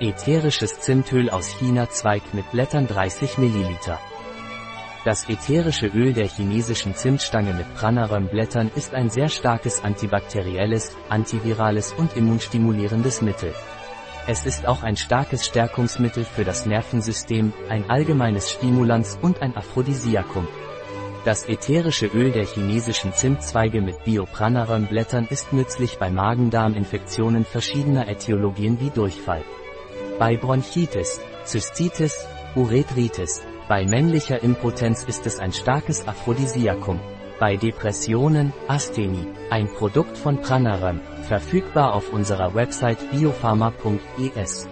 Ätherisches Zimtöl aus China Zweig mit Blättern 30 ml. Das ätherische Öl der chinesischen Zimtstange mit Pranarum-Blättern ist ein sehr starkes antibakterielles, antivirales und immunstimulierendes Mittel. Es ist auch ein starkes Stärkungsmittel für das Nervensystem, ein allgemeines Stimulans und ein Aphrodisiakum. Das ätherische Öl der chinesischen Zimtzweige mit Biopranarum-Blättern ist nützlich bei Magen-Darm-Infektionen verschiedener Äthiologien wie Durchfall. Bei Bronchitis, Zystitis, Urethritis, bei männlicher Impotenz ist es ein starkes Aphrodisiakum. Bei Depressionen, Asthenie, ein Produkt von Pranarum, verfügbar auf unserer Website biopharma.es.